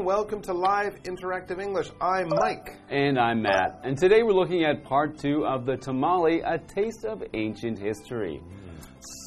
Everyone. Welcome to Live Interactive English. I'm Mike. And I'm Matt. And today we're looking at part two of the tamale, a taste of ancient history.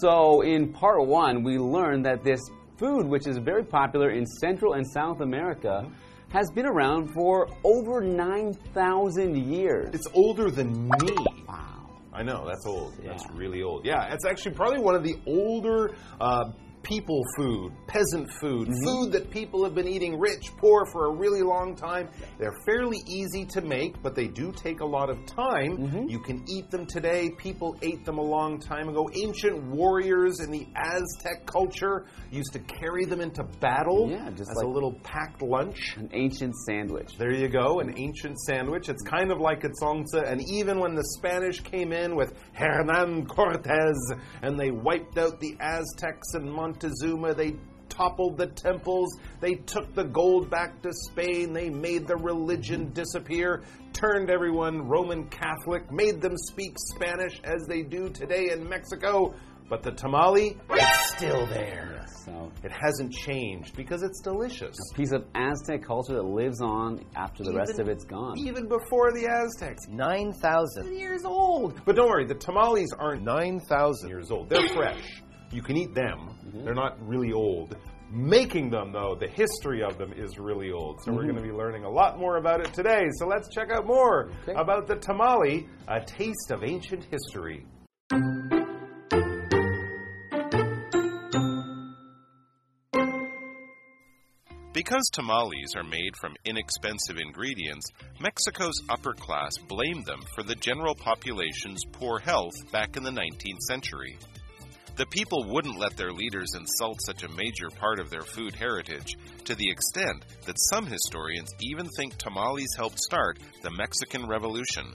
So, in part one, we learned that this food, which is very popular in Central and South America, has been around for over 9,000 years. It's older than me. Wow. I know, that's old. That's really old. Yeah, it's actually probably one of the older uh, people food, peasant food, Mm-hmm. food that people have been eating rich, poor for a really long time. They're fairly easy to make, but they do take a lot of time. Mm-hmm. You can eat them today. People ate them a long time ago. Ancient warriors in the Aztec culture used to carry them into battle Yeah, just as like- a little packed lunch. An ancient sandwich. There you go, an ancient sandwich. It's kind of like a zongzi, and even when the Spanish came in with Hernan Cortez and they wiped out the Aztecs and Montezuma, they toppled the temples, they took the gold back to Spain, they made the religion disappear, turned everyone Roman Catholic, made them speak Spanish as they do today in Mexico. But the tamale, it's still there. So, It hasn't changed because it's delicious. a piece of Aztec culture that lives on after the rest of it's gone. Even before the Aztecs. 9,000. years old. But don't worry, the tamales aren't 9,000 years old. They're fresh. You can eat them. Mm-hmm. They're not really old. Making them, though, the history of them is really old. So we're mm-hmm. going to be learning a lot more about it today. So let's check out more Okay. about the tamale, a taste of ancient history. Because tamales are made from inexpensive ingredients, Mexico's upper class blamed them for the general population's poor health back in the 19th century. The people wouldn't let their leaders insult such a major part of their food heritage, to the extent that some historians even think tamales helped start the Mexican Revolution.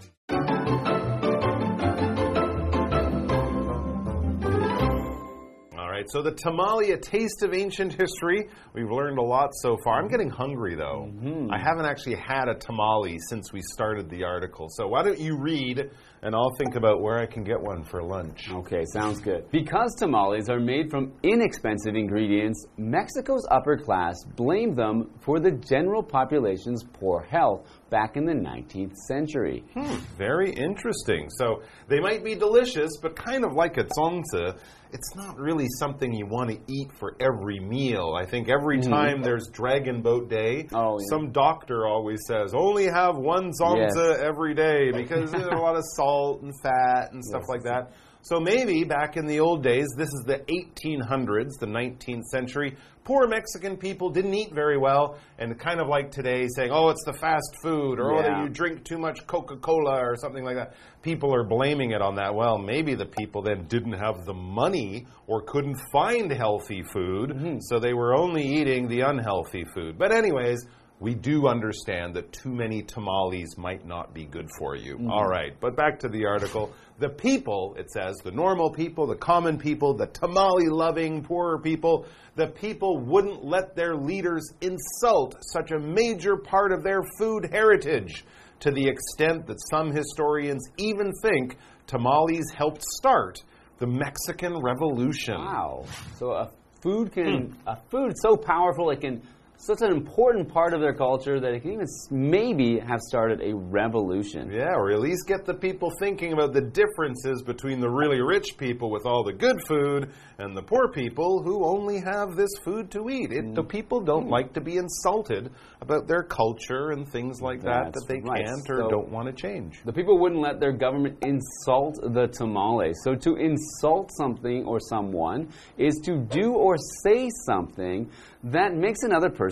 Right, so the tamale, a taste of ancient history. We've learned a lot so far. I'm mm-hmm. getting hungry, though. Mm-hmm. I haven't actually had a tamale since we started the article. So why don't you read, and I'll think about where I can get one for lunch. Okay, sounds good. Because tamales are made from inexpensive ingredients, Mexico's upper class blamed them for the general population's poor health back in the 19th century. Hmm, very interesting. So they might be delicious, but kind of like a zongzi, it's not really something you want to eat for every meal. I think every mm. time there's Dragon Boat Day, Oh, yeah. some doctor always says only have one zongzi Yes. every day because there's a lot of salt and fat and stuff like that. So maybe back in the old days, this is the 1800s, the 19th century, poor Mexican people didn't eat very well, and kind of like today saying, oh, it's the fast food, or oh, you drink too much Coca Cola, or something like that. People are blaming it on that. Well, maybe the people then didn't have the money or couldn't find healthy food, mm-hmm. so they were only eating the unhealthy food. But, anyways, we do understand that too many tamales might not be good for you. Mm-hmm. All right, but back to the article. The people, it says, the normal people, the common people, the tamale loving poorer people, the people wouldn't let their leaders insult such a major part of their food heritage to the extent that some historians even think tamales helped start the Mexican Revolution. Wow. So a food can a food so powerful it can such an important part of their culture that it can even maybe have started a revolution. Yeah, or at least get the people thinking about the differences between the really rich people with all the good food and the poor people who only have this food to eat. It, the mm. people don't hmm. like to be insulted about their culture and things like that That's that they right. can't or So- don't want to change. The people wouldn't let their government insult the tamale. So to insult something or someone is to do or say something that makes another person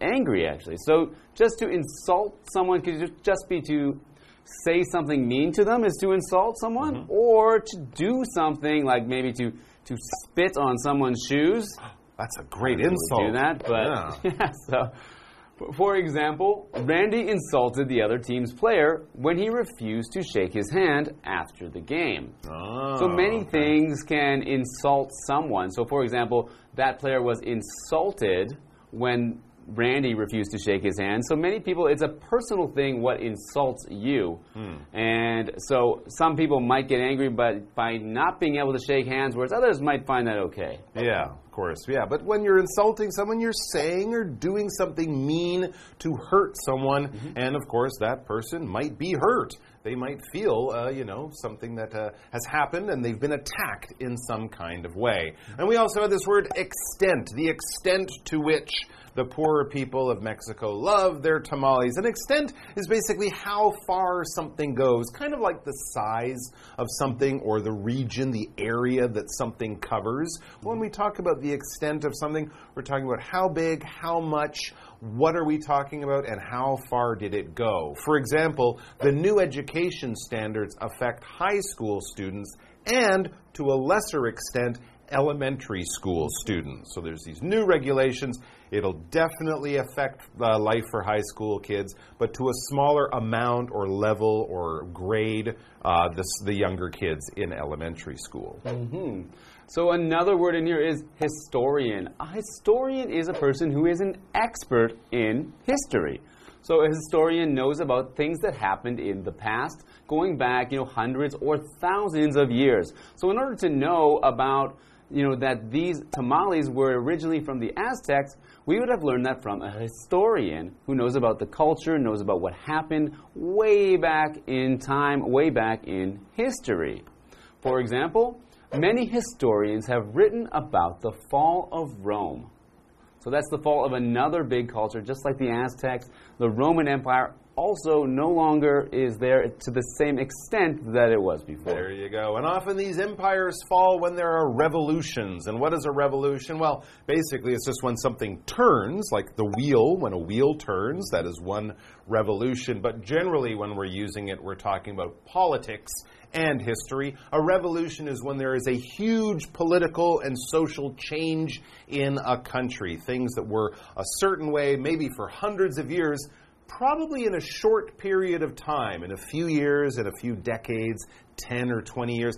angry, actually. So just to insult someone could just be to say something mean to them is to insult someone, mm-hmm. or to do something like maybe to to spit on someone's shoes. That's a great insult. do that, but Yeah. yeah. so, for example, Randy insulted the other team's player when he refused to shake his hand after the game. Oh, So many okay. things can insult someone. So, for example, that player was insulted when Randy refused to shake his hand. So many people, it's a personal thing what insults you. Hmm. And so some people might get angry but by not being able to shake hands, whereas others might find that okay. Yeah, of course. Yeah, but when you're insulting someone, you're saying or doing something mean to hurt someone, mm-hmm. and of course, that person might be hurt. They might feel, uh, you know, something that uh, has happened and they've been attacked in some kind of way. And we also have this word extent, the extent to which the poorer people of Mexico love their tamales. An extent is basically how far something goes, kind of like the size of something or the region, the area that something covers. When we talk about the extent of something, we're talking about how big, how much, what are we talking about, and how far did it go. For example, the new education standards affect high school students and, to a lesser extent, elementary school students. So there's these new regulations. It'll definitely affect uh, life for high school kids, but to a smaller amount or level or grade, uh, the, the younger kids in elementary school. So another word in here is historian. A historian is a person who is an expert in history. So a historian knows about things that happened in the past, going back, you know, hundreds or thousands of years. So in order to know about you know that these tamales were originally from the Aztecs, we would have learned that from a historian who knows about the culture, knows about what happened way back in time, way back in history. For example, many historians have written about the fall of Rome. So that's the fall of another big culture, just like the Aztecs. The Roman Empire also no longer is there to the same extent that it was before. There you go. And often these empires fall when there are revolutions. And what is a revolution? Well, basically, it's just when something turns, like the wheel, when a wheel turns, that is one revolution. But generally, when we're using it, we're talking about politics and history. A revolution is when there is a huge political and social change in a country. Things that were a certain way, maybe for hundreds of years, probably in a short period of time, in a few years, in a few decades, 10 or 20 years,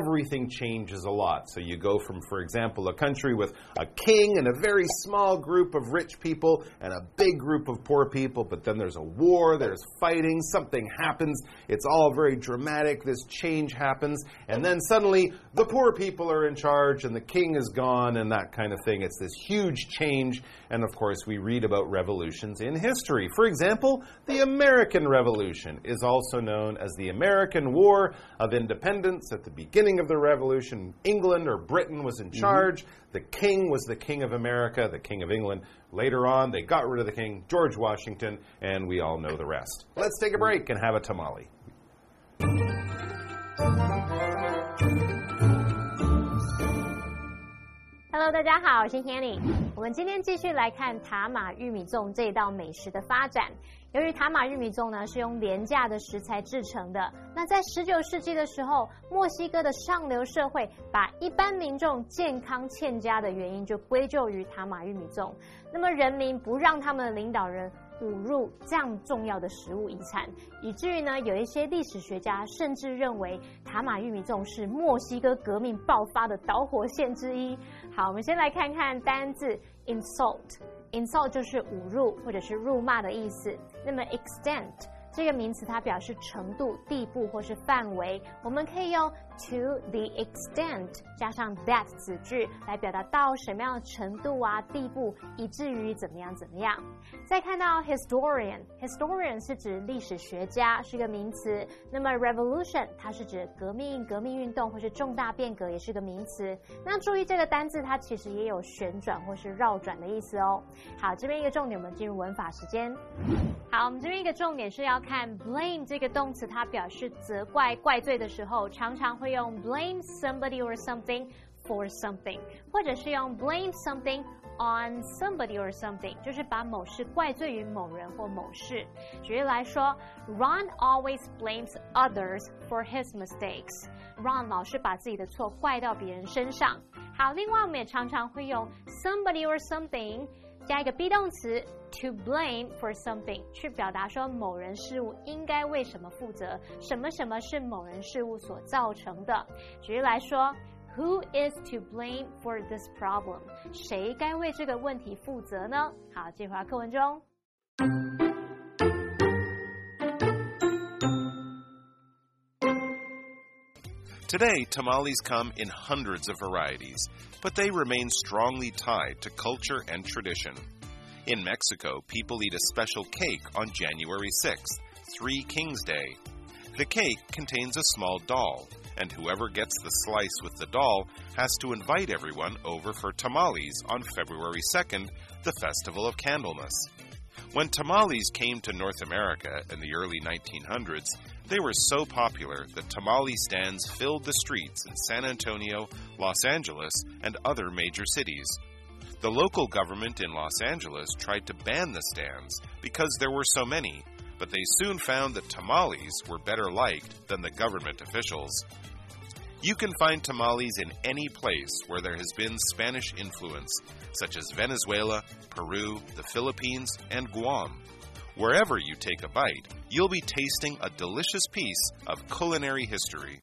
everything changes a lot. So you go from, for example, a country with a king and a very small group of rich people and a big group of poor people, but then there's a war, there's fighting, something happens, it's all very dramatic, this change happens, and then suddenly the poor people are in charge and the king is gone and that kind of thing. It's this huge change, and of course, we read about revolutions in history. For example, the American Revolution is also known as the American War of Independence at the beginning of the revolution, England or Britain was in mm-hmm. charge. The king was the king of America, the king of England. Later on, they got rid of the king, George Washington, and we all know the rest. Let's take a mm-hmm. break and have a tamale. Hello，大家好，我是 Hanny。我们今天继续来看塔马玉米粽这一道美食的发展。由于塔马玉米粽呢是用廉价的食材制成的，那在十九世纪的时候，墨西哥的上流社会把一般民众健康欠佳的原因就归咎于塔马玉米粽。那么人民不让他们的领导人侮辱这样重要的食物遗产，以至于呢，有一些历史学家甚至认为塔马玉米粽是墨西哥革命爆发的导火线之一。好，我们先来看看单字 insult。insult 就是侮辱或者是辱骂的意思。那么 extent 这个名词它表示程度、地步或是范围，我们可以用 to the extent 加上 that 子句来表达到什么样的程度啊、地步，以至于怎么样怎么样。再看到 historian，historian 是指历史学家，是一个名词。那么 revolution 它是指革命、革命运动或是重大变革，也是个名词。那注意这个单字，它其实也有旋转或是绕转的意思哦。好，这边一个重点，我们进入文法时间。好，我们这边一个重点是要看 blame 这个动词，它表示责怪、怪罪的时候，常常会用 blame somebody or something for something，或者是用 blame something on somebody or something，就是把某事怪罪于某人或某事。举例来说，Ron always blames others for his mistakes。Ron 老是把自己的错怪到别人身上。好，另外我们也常常会用 somebody or something。 加一个 be 动词 to blame for something，去表达说某人事物应该为什么负责，什么什么是某人事物所造成的。举例来说 Who is to blame for this problem？谁该为这个问题负责呢？好，这句话课文中。Today, tamales come in hundreds of varieties, but they remain strongly tied to culture and tradition. In Mexico, people eat a special cake on January 6th, Three Kings Day. The cake contains a small doll, and whoever gets the slice with the doll has to invite everyone over for tamales on February 2nd, the Festival of Candlemas. When tamales came to North America in the early 1900s, they were so popular that tamale stands filled the streets in San Antonio, Los Angeles, and other major cities. The local government in Los Angeles tried to ban the stands because there were so many, but they soon found that tamales were better liked than the government officials. You can find tamales in any place where there has been Spanish influence, such as Venezuela, Peru, the Philippines, and Guam. Wherever you take a bite, you'll be tasting a delicious piece of culinary history.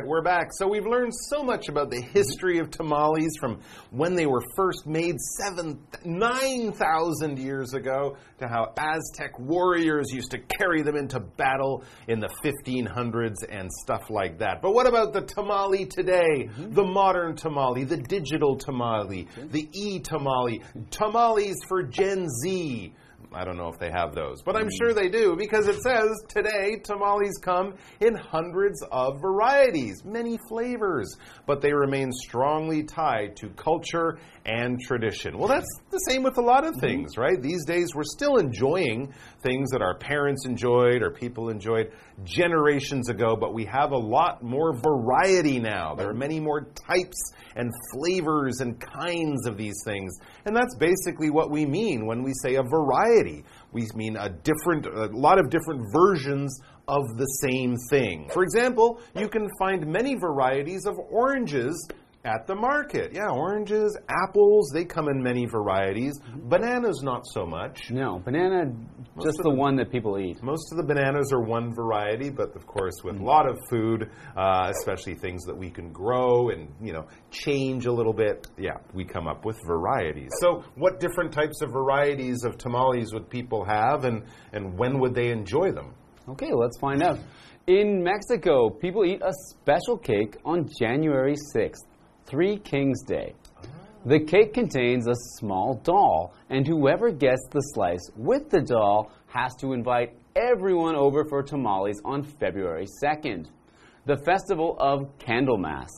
Right, we're back. So we've learned so much about the history of tamales from when they were first made seven, 9,000 years ago to how Aztec warriors used to carry them into battle in the 1500s and stuff like that. But what about the tamale today? Mm-hmm. The modern tamale, the digital tamale, the e tamale, tamales for Gen Z. I don't know if they have those, but I'm mm. sure they do because it says today tamales come in hundreds of varieties, many flavors, but they remain strongly tied to culture and tradition. Well, that's the same with a lot of mm-hmm. things, right? These days we're still enjoying things that our parents enjoyed or people enjoyed generations ago, but we have a lot more variety now. There are many more types and flavors and kinds of these things. And that's basically what we mean when we say a variety. We mean a different, a lot of different versions of the same thing. For example, you can find many varieties of oranges at the market. Yeah, oranges, apples, they come in many varieties. Bananas, not so much. No, banana, just of the one that people eat. Most of the bananas are one variety, but of course, with a lot of food, uh, especially things that we can grow and you know change a little bit, yeah, we come up with varieties. So, what different types of varieties of tamales would people have, and and when would they enjoy them? Okay, let's find out. In Mexico, people eat a special cake on January 6th, Three Kings Day. The cake contains a small doll, and whoever gets the slice with the doll has to invite everyone over for tamales on February 2nd, the festival of Candlemas.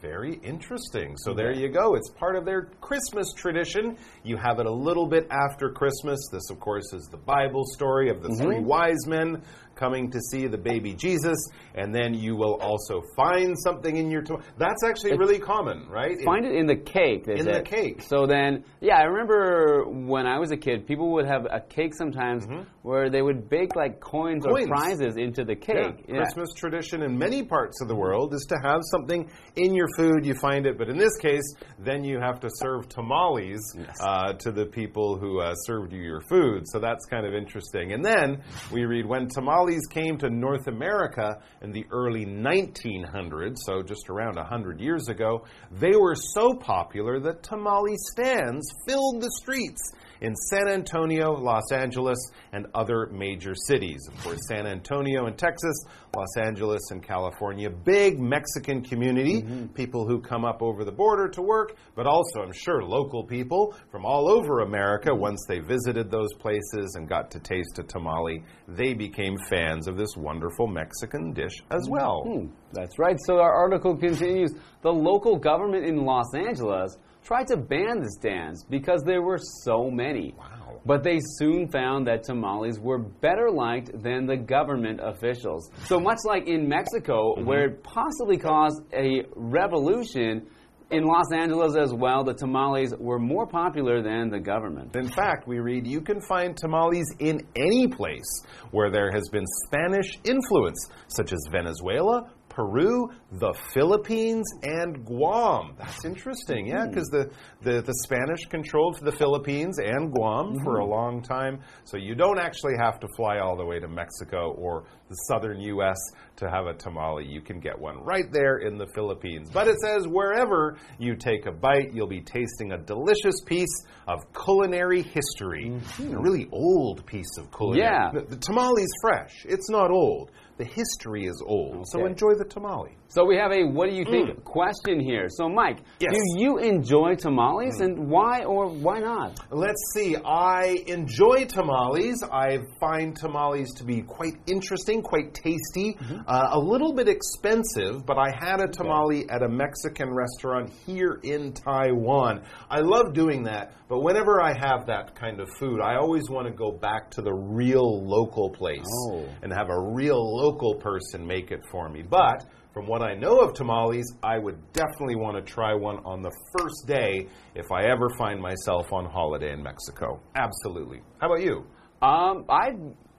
Very interesting. So there you go. It's part of their Christmas tradition. You have it a little bit after Christmas. This, of course, is the Bible story of the three wise men coming to see the baby Jesus, and then you will also find something in your. To- That's actually really common, right? Find it in the cake. In the cake. So then, yeah, I remember when I was a kid, people would have a cake sometimes where they would bake like coins, Mm-hmm. Coins. or prizes into the Yeah, cake. Yeah. Christmas tradition in many parts of the world is to have something in your food. You find it, but in this case, then you have to serve tamales uh, to the people who uh, served you your food. So that's kind of interesting. And then we read when tamales came to North America in the early 1900s, so just around 100 years ago, they were so popular that tamale stands filled the streets in San Antonio, Los Angeles, and other major cities. Of course, San Antonio in Texas, Los Angeles in California, big Mexican community, people who come up over the border to work, but also, I'm sure, local people from all over America. Once they visited those places and got to taste a tamale, they became fans of this wonderful Mexican dish as well. Hmm, that's right. So our article continues. The local government in Los Angeles tried to ban the stands because there were so many. Wow. But they soon found that tamales were better liked than the government officials. So much like in Mexico, mm-hmm. where it possibly caused a revolution, in Los Angeles as well, the tamales were more popular than the government. In fact, we read you can find tamales in any place where there has been Spanish influence, such as Venezuela, Peru, the Philippines, and Guam. That's interesting, yeah, because the, the, the Spanish controlled the Philippines and Guam for a mm-hmm. long time. So you don't actually have to fly all the way to Mexico or the southern U.S. to have a tamale. You can get one right there in the Philippines. But it says wherever you take a bite, you'll be tasting a delicious piece of culinary history. Mm-hmm. A really old piece of culinary. Yeah. The, the tamale's fresh. It's not old. The history is old. So enjoy the tamale. So we have a what do you think mm. question here. So Mike, Yes. do you enjoy tamales mm. and why or why not? Let's see. I enjoy tamales. I find tamales to be quite interesting, quite tasty, uh, a little bit expensive, but I had a tamale at a Mexican restaurant here in Taiwan. I love doing that, but whenever I have that kind of food, I always want to go back to the real local place Oh. and have a real local person make it for me. But from what I know of tamales, I would definitely want to try one on the first day if I ever find myself on holiday in Mexico. Absolutely. How about you? Um, I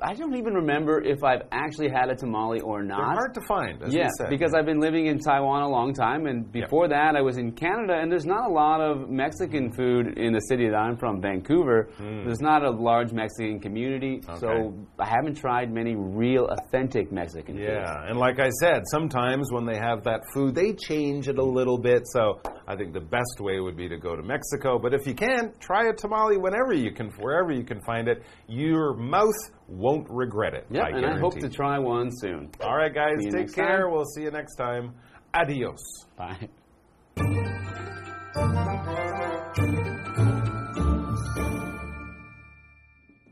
I don't even remember if I've actually had a tamale or not. They're hard to find, as yeah, we said. because I've been living in Taiwan a long time, and before that, I was in Canada, and there's not a lot of Mexican food in the city that I'm from, Vancouver. There's not a large Mexican community, so Hmm. I haven't tried many real, authentic Mexican food. Yeah, and like I said, sometimes when they have that food, they change it a little bit. So I think the best way would be to go to Mexico. But if you can, try a tamale whenever you can, wherever you can find it. Your mouth won't regret it. Yeah, I and I hope guarantee. to try one soon. All right, guys, See you take next care. time. We'll see you next time. Adios. Bye.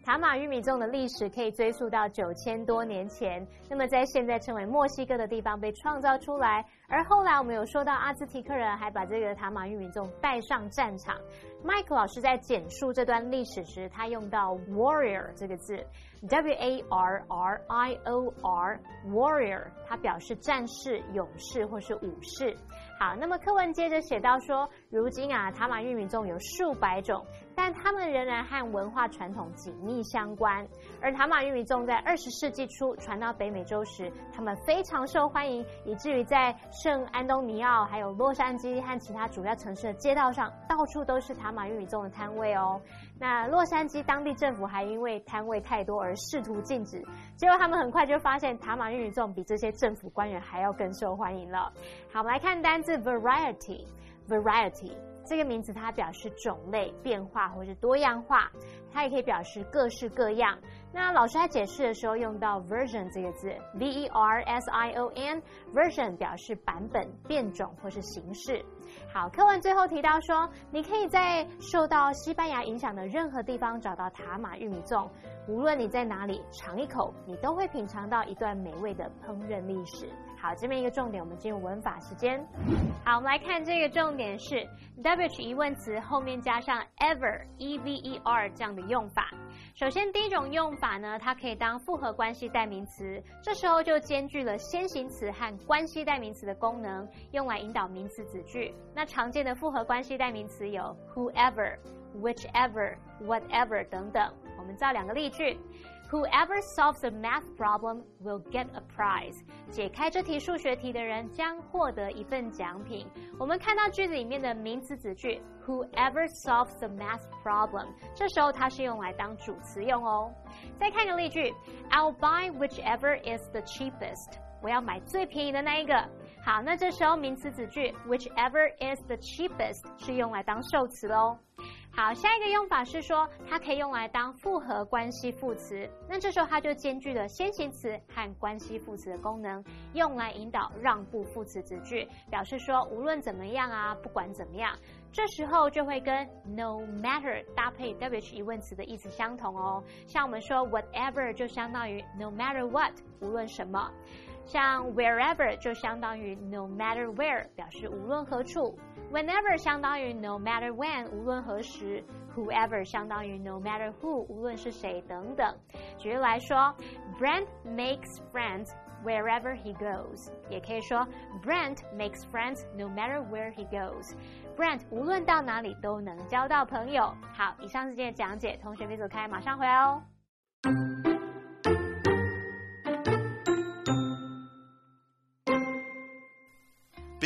塔马玉米粽的历史可以追溯到九千多年前，那么在现在称为墨西哥的地方被创造出来， 而后来我们有说到阿兹提克人还把这个塔马玉米粽带上战场。Mike 老师在简述这段历史时，他用到 warrior 这个字，W A R R I O R warrior，它表示战士、勇士或是武士。好，那么课文接着写到说，如今啊，塔马玉米粽有数百种，但它们仍然和文化传统紧密相关。而塔马玉米粽在二十世纪初传到北美洲时，他们非常受欢迎，以至于在圣安东尼奥、还有洛杉矶和其他主要城市的街道上，到处都是塔马玉米粽的摊位哦。那洛杉矶当地政府还因为摊位太多而试图禁止，结果他们很快就发现塔马玉米粽比这些政府官员还要更受欢迎了。好，我们来看单字 variety。variety 这个名词它表示种类、变化或是多样化，它也可以表示各式各样。那老师在解释的时候用到 version 这个字，v e r s i o n，version 表示版本、变种或是形式。好，课文最后提到说，你可以在受到西班牙影响的任何地方找到塔马玉米粽，无论你在哪里尝一口，你都会品尝到一段美味的烹饪历史。好，这边一个重点，我们进入文法时间。好，我们来看这个重点是 WH 疑问词后面加上 ever e v e r 这样的用法。首先，第一种用法呢，它可以当复合关系代名词，这时候就兼具了先行词和关系代名词的功能，用来引导名词子句。那常见的复合关系代名词有 whoever、whichever、whatever 等等。我们造两个例句。Whoever solves a math problem will get a prize。解开这题数学题的人将获得一份奖品。我们看到句子里面的名词子句 Whoever solves the math problem，这时候它是用来当主词用哦。再看个例句，I'll buy whichever is the cheapest。我要买最便宜的那一个。好，那这时候名词子句 whichever is the cheapest 是用来当受词喽。 好，下一个用法是说，它可以用来当复合关系副词，那这时候它就兼具了先行词和关系副词的功能，用来引导让步副词子句，表示说无论怎么样啊，不管怎么样，这时候就会跟 no matter 搭配 WH 疑问词的意思相同哦。像我们说 whatever 就相当于 no matter what，无论什么。像 wherever 就相当于 no matter where，表示无论何处；whenever 相当于 no matter when，无论何时；whoever 相当于 no matter who，无论是谁等等。举例来说，Brent makes friends wherever he goes，也可以说 Brent makes friends no matter where he goes。Brent 无论到哪里都能交到朋友。好，以上是今天的讲解，同学别走开，马上回来哦。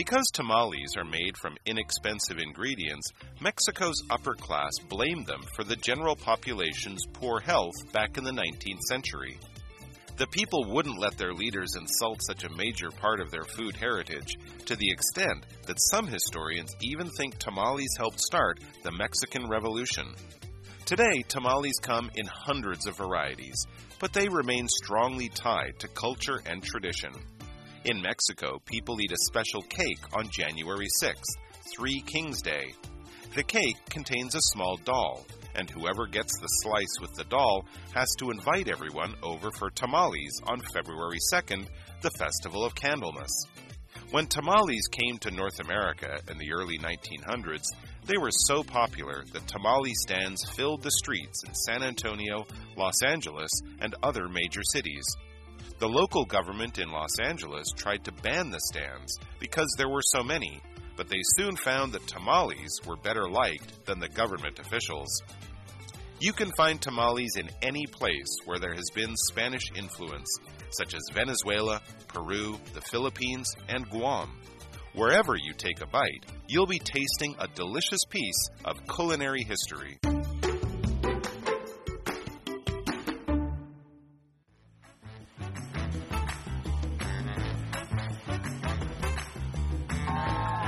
Because tamales are made from inexpensive ingredients, Mexico's upper class blamed them for the general population's poor health back in the 19th century. The people wouldn't let their leaders insult such a major part of their food heritage, to the extent that some historians even think tamales helped start the Mexican Revolution. Today, tamales come in hundreds of varieties, but they remain strongly tied to culture and tradition. In Mexico, people eat a special cake on January 6th, Three Kings Day. The cake contains a small doll, and whoever gets the slice with the doll has to invite everyone over for tamales on February 2nd, the Festival of Candlemas. When tamales came to North America in the early 1900s, they were so popular that tamale stands filled the streets in San Antonio, Los Angeles, and other major cities. The local government in Los Angeles tried to ban the stands because there were so many, but they soon found that tamales were better liked than the government officials. You can find tamales in any place where there has been Spanish influence, such as Venezuela, Peru, the Philippines, and Guam. Wherever you take a bite, you'll be tasting a delicious piece of culinary history.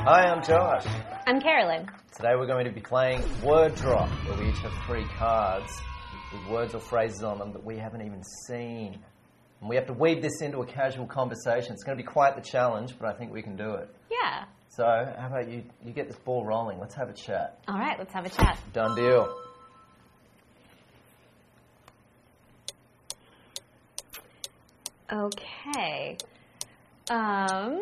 Hi, I'm Josh. I'm Carolyn. Today we're going to be playing Word Drop, where we each have three cards with words or phrases on them that we haven't even seen. And we have to weave this into a casual conversation. It's going to be quite the challenge, but I think we can do it. Yeah. So, how about you, you get this ball rolling? Let's have a chat. All right, let's have a chat. Done deal. Okay. Um,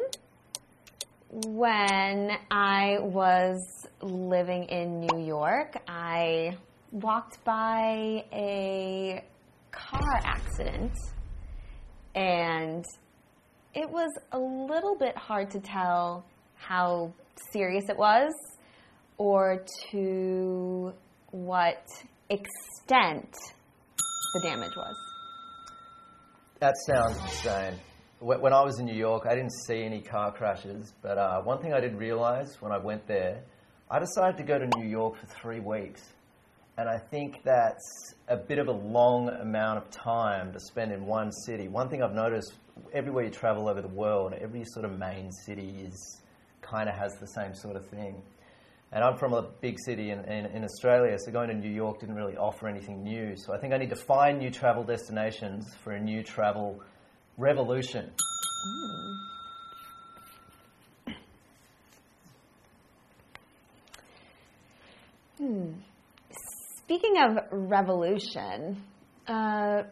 when I was living in New York, I walked by a car accident and it was a little bit hard to tell how serious it was or to what extent the damage was. That sounds insane. Wh- When I was in New York, I didn't see any car crashes, but uh, one thing I did realize when I went there, I decided to go to New York for three weeks. And I think that's a bit of a long amount of time to spend in one city. One thing I've noticed everywhere you travel over the world, every sort of main city is kind of has the same sort of thing. And I'm from a big city in, in, in Australia, so going to New York didn't really offer anything new. So I think I need to find new travel destinations for a new travel revolution. Hmm. Speaking of revolution, uh,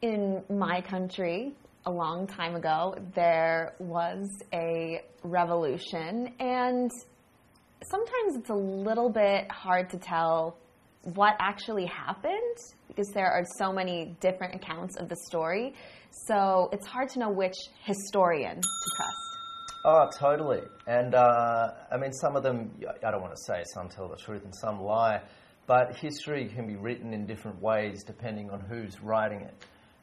in my country, a long time ago, there was a revolution, and sometimes it's a little bit hard to tell what actually happened because there are so many different accounts of the story. So it's hard to know which historian to trust. Oh, totally. And uh, I mean, some of them, I don't want to say some tell the truth and some lie, but history can be written in different ways depending on who's writing it.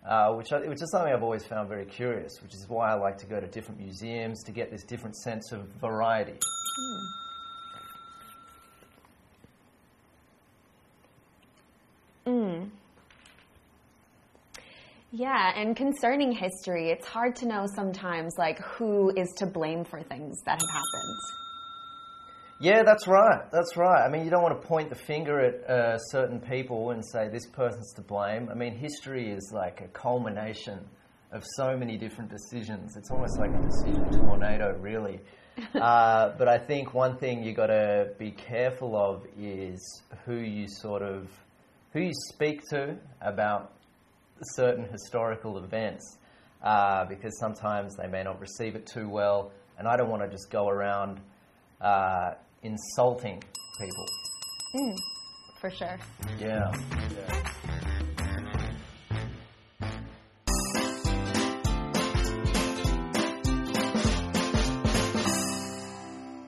Uh, which, I, which is something I've always found very curious, which is why I like to go to different museums to get this different sense of variety. Yeah, and concerning history, it's hard to know sometimes like who is to blame for things that have happened. Yeah, that's right. That's right. I mean, you don't want to point the finger at uh, certain people and say this person's to blame. I mean, history is like a culmination of so many different decisions. It's almost like a decision tornado, really. uh, but I think one thing you got to be careful of is who you sort of who you speak to about certain historical events, uh, because sometimes they may not receive it too well, and I don't want to just go around uh, insulting people. For sure. Yeah. yeah.